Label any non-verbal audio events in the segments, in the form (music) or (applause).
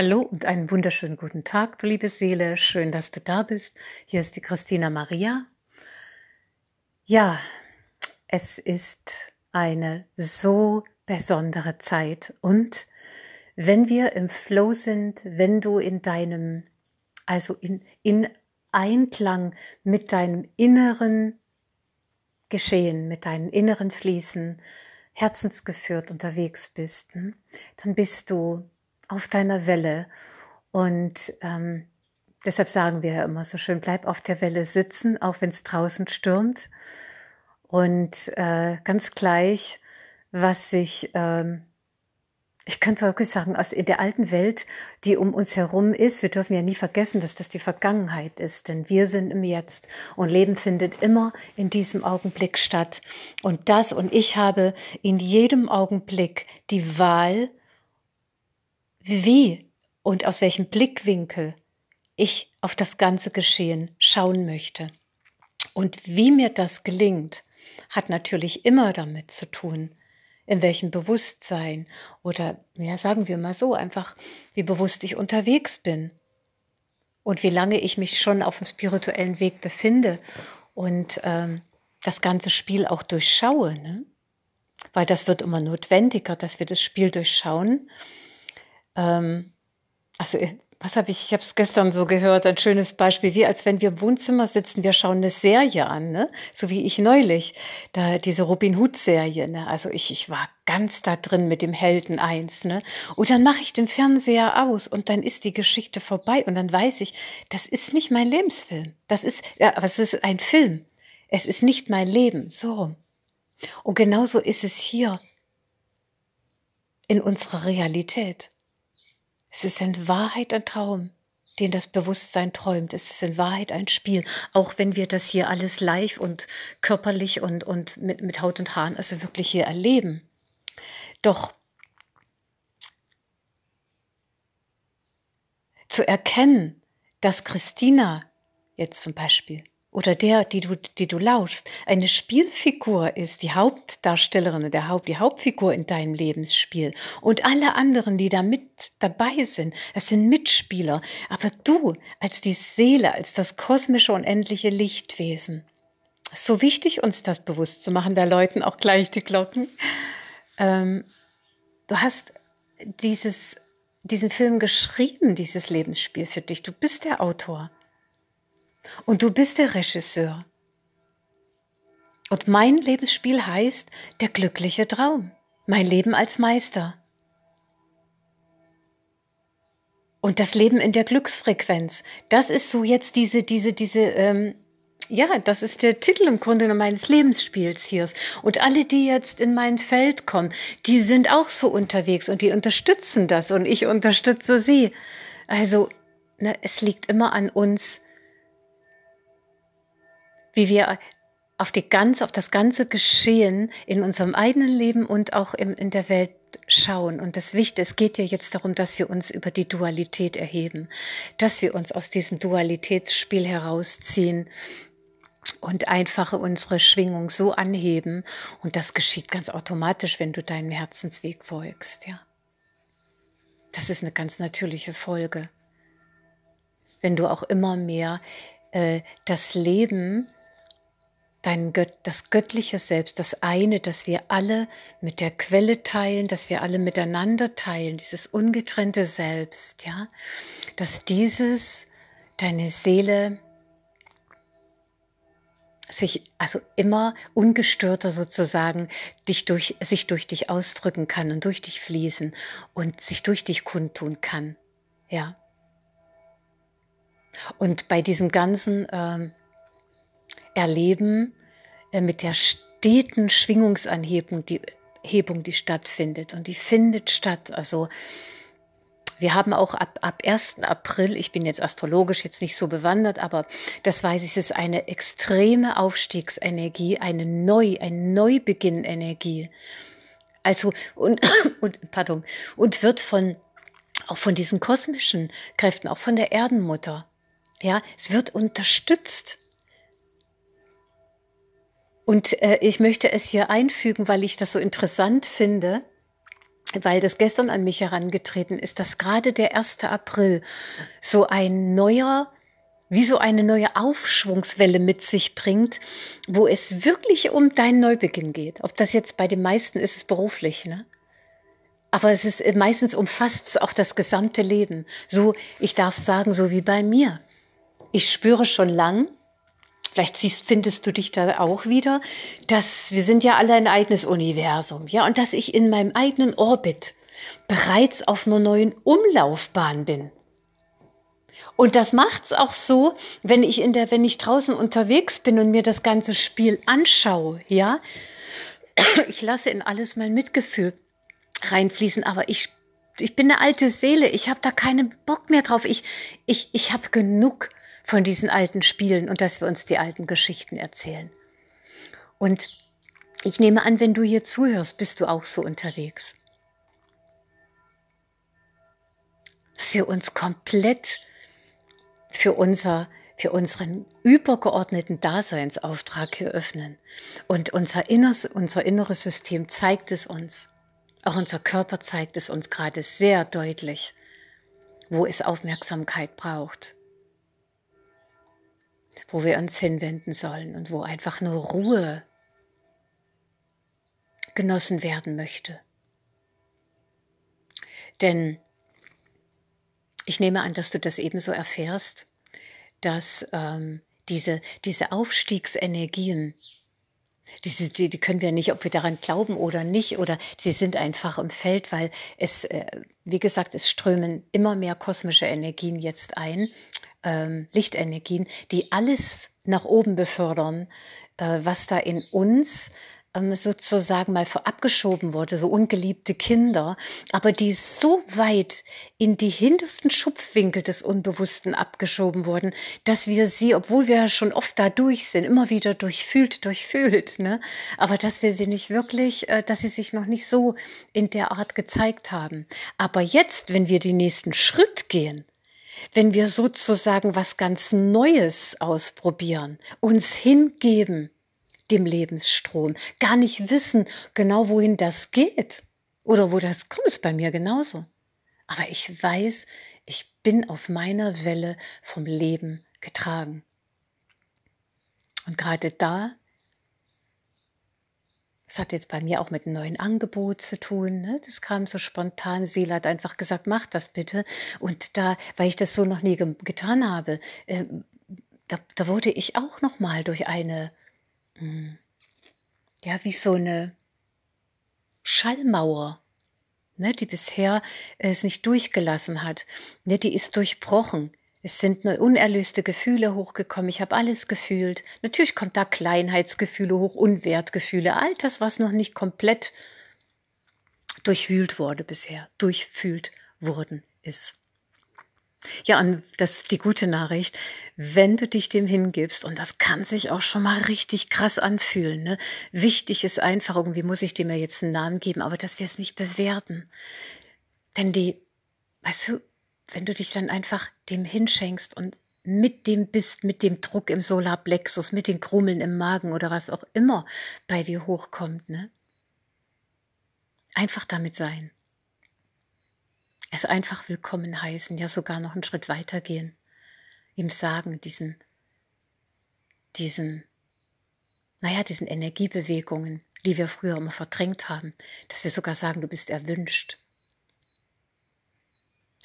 Hallo und einen wunderschönen guten Tag, du liebe Seele. Schön, dass du da bist. Hier ist die Christina Maria. Ja, es ist eine so besondere Zeit und wenn wir im Flow sind, wenn du in deinem, also in, in Einklang mit deinem inneren Geschehen, mit deinen inneren Fließen, herzensgeführt unterwegs bist, hm, dann bist du auf deiner Welle. Und ähm, deshalb sagen wir ja immer so schön, bleib auf der Welle sitzen, auch wenn es draußen stürmt. Und äh, ganz gleich, was sich, ähm, ich könnte wirklich sagen, aus in der alten Welt, die um uns herum ist, wir dürfen ja nie vergessen, dass das die Vergangenheit ist, denn wir sind im Jetzt und Leben findet immer in diesem Augenblick statt. Und das und ich habe in jedem Augenblick die Wahl, wie und aus welchem Blickwinkel ich auf das ganze Geschehen schauen möchte. Und wie mir das gelingt, hat natürlich immer damit zu tun, in welchem Bewusstsein oder, ja, sagen wir mal so, einfach, wie bewusst ich unterwegs bin und wie lange ich mich schon auf dem spirituellen Weg befinde und ähm, das ganze Spiel auch durchschaue, ne? weil das wird immer notwendiger, dass wir das Spiel durchschauen ähm, also äh, was habe ich, ich habe es gestern so gehört, ein schönes Beispiel, wie als wenn wir im Wohnzimmer sitzen, wir schauen eine Serie an, ne? so wie ich neulich, da diese Robin Hood Serie, ne? also ich, ich war ganz da drin mit dem Helden eins, ne? und dann mache ich den Fernseher aus und dann ist die Geschichte vorbei und dann weiß ich, das ist nicht mein Lebensfilm, das ist, ja, aber es ist ein Film, es ist nicht mein Leben, so. Und genauso ist es hier in unserer Realität. Es ist in Wahrheit ein Traum, den das Bewusstsein träumt. Es ist in Wahrheit ein Spiel, auch wenn wir das hier alles live und körperlich und, und mit, mit Haut und Haaren, also wirklich hier erleben. Doch zu erkennen, dass Christina jetzt zum Beispiel oder der, die du, die du lauschst, eine Spielfigur ist, die Hauptdarstellerin, der Haupt, die Hauptfigur in deinem Lebensspiel. Und alle anderen, die da mit dabei sind, das sind Mitspieler. Aber du, als die Seele, als das kosmische, unendliche Lichtwesen, ist so wichtig, uns das bewusst zu machen, da läuten auch gleich die Glocken. Ähm, du hast dieses, diesen Film geschrieben, dieses Lebensspiel für dich. Du bist der Autor. Und du bist der Regisseur. Und mein Lebensspiel heißt der glückliche Traum. Mein Leben als Meister. Und das Leben in der Glücksfrequenz. Das ist so jetzt diese, diese, diese, ähm, ja, das ist der Titel im Grunde meines Lebensspiels hier. Und alle, die jetzt in mein Feld kommen, die sind auch so unterwegs und die unterstützen das und ich unterstütze sie. Also, ne, es liegt immer an uns, wie wir auf die ganze, auf das ganze Geschehen in unserem eigenen Leben und auch in, in der Welt schauen. Und das Wichtige, es geht ja jetzt darum, dass wir uns über die Dualität erheben, dass wir uns aus diesem Dualitätsspiel herausziehen und einfach unsere Schwingung so anheben. Und das geschieht ganz automatisch, wenn du deinem Herzensweg folgst, ja. Das ist eine ganz natürliche Folge. Wenn du auch immer mehr äh, das Leben dein Gött, das göttliche Selbst, das eine, das wir alle mit der Quelle teilen, das wir alle miteinander teilen, dieses ungetrennte Selbst, ja, dass dieses deine Seele sich also immer ungestörter sozusagen dich durch, sich durch dich ausdrücken kann und durch dich fließen und sich durch dich kundtun kann. Ja. Und bei diesem ganzen ähm, erleben mit der steten Schwingungsanhebung, die Hebung, die stattfindet. Und die findet statt. Also wir haben auch ab, ab 1. April, ich bin jetzt astrologisch jetzt nicht so bewandert, aber das weiß ich, es ist eine extreme Aufstiegsenergie, eine Neu, ein Neubeginn-Energie. Also, und, (coughs) und, pardon, und wird von, auch von diesen kosmischen Kräften, auch von der Erdenmutter, ja, es wird unterstützt. Und äh, ich möchte es hier einfügen, weil ich das so interessant finde. weil das gestern an mich herangetreten ist, dass gerade der 1. April so ein neuer, wie so eine neue Aufschwungswelle mit sich bringt, wo es wirklich um deinen Neubeginn geht. Ob das jetzt bei den meisten ist, ist beruflich, ne? Aber es ist meistens umfasst es auch das gesamte Leben. So, ich darf sagen, so wie bei mir. Ich spüre schon lang, vielleicht siehst, findest du dich da auch wieder, dass wir sind ja alle ein eigenes Universum, ja, und dass ich in meinem eigenen Orbit bereits auf einer neuen Umlaufbahn bin. Und das macht's auch so, wenn ich in der, wenn ich draußen unterwegs bin und mir das ganze Spiel anschaue, ja. (clears throat) Ich lasse in alles mein Mitgefühl reinfließen, aber ich, ich bin eine alte Seele, ich habe da keinen Bock mehr drauf. Ich, ich, ich habe genug von diesen alten Spielen und dass wir uns die alten Geschichten erzählen. Und ich nehme an, wenn du hier zuhörst, bist du auch so unterwegs. Dass wir uns komplett für unser für unseren übergeordneten Daseinsauftrag hier öffnen. Und unser inneres, unser inneres System zeigt es uns. Auch unser Körper zeigt es uns gerade sehr deutlich, wo es Aufmerksamkeit braucht, wo wir uns hinwenden sollen und wo einfach nur Ruhe genossen werden möchte. Denn ich nehme an, dass du das ebenso erfährst, dass ähm, diese, diese Aufstiegsenergien, diese, die, die können wir nicht, ob wir daran glauben oder nicht, oder sie sind einfach im Feld, weil es, äh, wie gesagt, es strömen immer mehr kosmische Energien jetzt ein, ähm, Lichtenergien, die alles nach oben befördern, äh, was da in uns ähm, sozusagen mal abgeschoben wurde, so ungeliebte Kinder, aber die so weit in die hintersten Schupfwinkel des Unbewussten abgeschoben wurden, dass wir sie, obwohl wir ja schon oft da durch sind, immer wieder durchfühlt, durchfühlt, ne? aber dass wir sie nicht wirklich, äh, dass sie sich noch nicht so in der Art gezeigt haben. Aber jetzt, wenn wir den nächsten Schritt gehen, wenn wir sozusagen was ganz Neues ausprobieren, uns hingeben, dem Lebensstrom, gar nicht wissen genau, wohin das geht oder wo das kommt, ist bei mir genauso. Aber ich weiß, ich bin auf meiner Welle vom Leben getragen. Und gerade da, das hat jetzt bei mir auch mit einem neuen Angebot zu tun. Ne? Das kam so spontan. Seele hat einfach gesagt, mach das bitte. Und da, weil ich das so noch nie ge getan habe, äh, da, da wurde ich auch noch mal durch eine hm. ja, wie so eine Schallmauer, ne, die bisher es nicht durchgelassen hat. Ne, die ist durchbrochen. Es sind nur unerlöste Gefühle hochgekommen. Ich habe alles gefühlt. Natürlich kommt da Kleinheitsgefühle hoch, Unwertgefühle, all das, was noch nicht komplett durchwühlt wurde bisher, durchfühlt worden ist. Ja, und das ist die gute Nachricht, wenn du dich dem hingibst, und das kann sich auch schon mal richtig krass anfühlen. Ne? Wichtig ist einfach, irgendwie muss ich dem ja jetzt einen Namen geben, aber dass wir es nicht bewerten. Wenn die, weißt du, wenn du dich dann einfach dem hinschenkst und mit dem bist, mit dem Druck im Solarplexus, mit den Krummeln im Magen oder was auch immer bei dir hochkommt, ne? Einfach damit sein es einfach willkommen heißen, ja sogar noch einen Schritt weiter gehen, ihm sagen, diesen, diesen, naja, diesen Energiebewegungen, die wir früher immer verdrängt haben, dass wir sogar sagen, du bist erwünscht.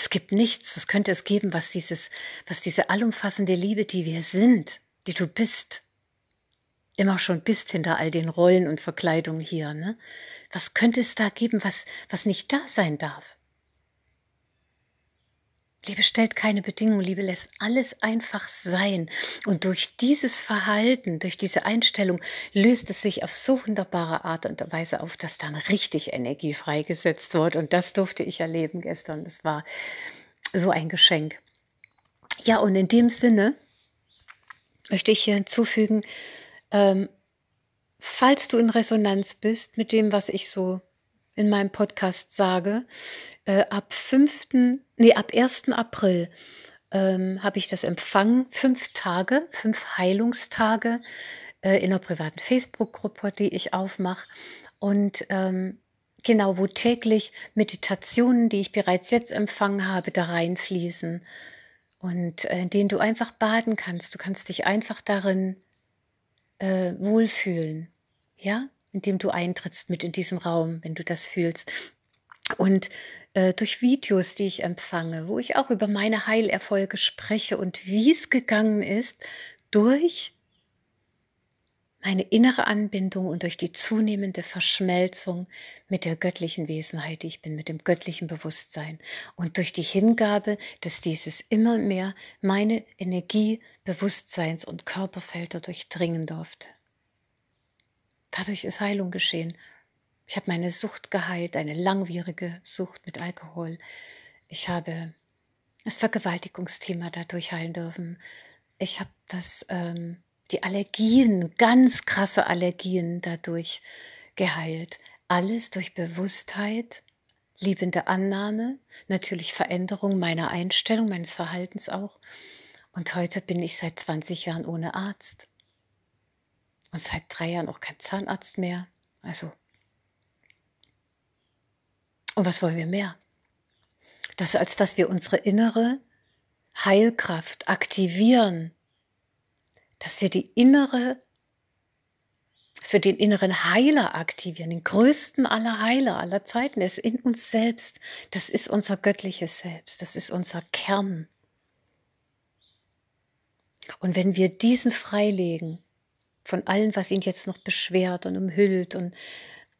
Es gibt nichts, was könnte es geben, was dieses, was diese allumfassende Liebe, die wir sind, die du bist, immer schon bist hinter all den Rollen und Verkleidungen hier, ne? Was könnte es da geben, was, was nicht da sein darf? Liebe stellt keine Bedingungen, Liebe lässt alles einfach sein. Und durch dieses Verhalten, durch diese Einstellung löst es sich auf so wunderbare Art und Weise auf, dass dann richtig Energie freigesetzt wird. Und das durfte ich erleben gestern. Das war so ein Geschenk. Ja, und in dem Sinne möchte ich hier hinzufügen, ähm, falls du in Resonanz bist mit dem, was ich so in meinem Podcast sage, äh, ab 5., nee, ab 1. April ähm, habe ich das empfangen, fünf Tage, fünf Heilungstage äh, in einer privaten Facebook-Gruppe, die ich aufmache. Und ähm, genau, wo täglich Meditationen, die ich bereits jetzt empfangen habe, da reinfließen und äh, in denen du einfach baden kannst. Du kannst dich einfach darin äh, wohlfühlen, ja, indem du eintrittst mit in diesem Raum, wenn du das fühlst. Und äh, durch Videos, die ich empfange, wo ich auch über meine Heilerfolge spreche und wie es gegangen ist, durch meine innere Anbindung und durch die zunehmende Verschmelzung mit der göttlichen Wesenheit, die ich bin, mit dem göttlichen Bewusstsein und durch die Hingabe, dass dieses immer mehr meine Energie, Bewusstseins- und Körperfelder durchdringen durfte. Dadurch ist Heilung geschehen. Ich habe meine Sucht geheilt, eine langwierige Sucht mit Alkohol. Ich habe das Vergewaltigungsthema dadurch heilen dürfen. Ich habe das ähm, die Allergien, ganz krasse Allergien dadurch geheilt. Alles durch Bewusstheit, liebende Annahme, natürlich Veränderung meiner Einstellung, meines Verhaltens auch. Und heute bin ich seit 20 Jahren ohne Arzt. Und seit drei Jahren auch kein Zahnarzt mehr. Also. Und was wollen wir mehr? Das, als dass wir unsere innere Heilkraft aktivieren dass wir die innere, dass wir den inneren Heiler aktivieren, den größten aller Heiler aller Zeiten, der ist in uns selbst. Das ist unser göttliches Selbst, das ist unser Kern. Und wenn wir diesen freilegen von allem, was ihn jetzt noch beschwert und umhüllt und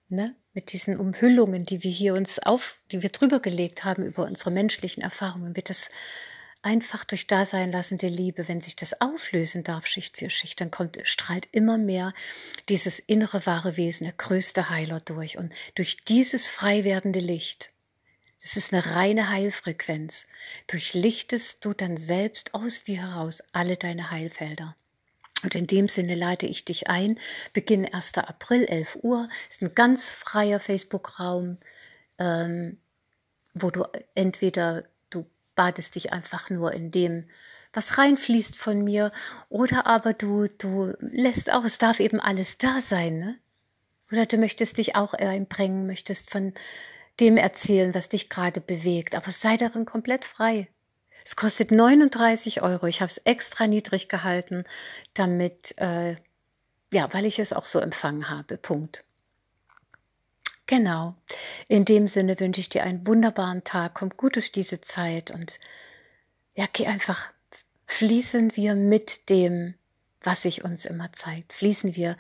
ne, mit diesen Umhüllungen, die wir hier uns auf, die wir drüber gelegt haben über unsere menschlichen Erfahrungen, wird das einfach durch Dasein lassende Liebe, wenn sich das auflösen darf, Schicht für Schicht, dann kommt, strahlt immer mehr dieses innere wahre Wesen, der größte Heiler durch. Und durch dieses frei werdende Licht, das ist eine reine Heilfrequenz, durchlichtest du dann selbst aus dir heraus alle deine Heilfelder. Und in dem Sinne leite ich dich ein. Beginn 1. April, 11 Uhr. Ist ein ganz freier Facebook-Raum, ähm, wo du entweder badest dich einfach nur in dem, was reinfließt von mir, oder aber du, du lässt auch, es darf eben alles da sein, ne? Oder du möchtest dich auch einbringen, möchtest von dem erzählen, was dich gerade bewegt, aber sei darin komplett frei. Es kostet 39 Euro. Ich habe es extra niedrig gehalten, damit, äh, ja, weil ich es auch so empfangen habe. Punkt. Genau. In dem Sinne wünsche ich dir einen wunderbaren Tag. Komm gut durch diese Zeit und ja, geh einfach, fließen wir mit dem, was sich uns immer zeigt. Fließen wir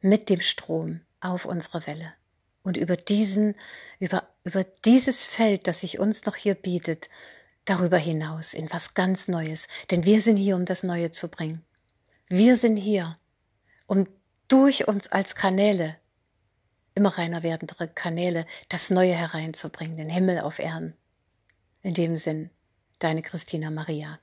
mit dem Strom auf unsere Welle. Und über diesen, über, über dieses Feld, das sich uns noch hier bietet, darüber hinaus in was ganz Neues. Denn wir sind hier, um das Neue zu bringen. Wir sind hier, um durch uns als Kanäle immer reiner werdendere Kanäle, das Neue hereinzubringen, den Himmel auf Erden. In dem Sinn, deine Christina Maria.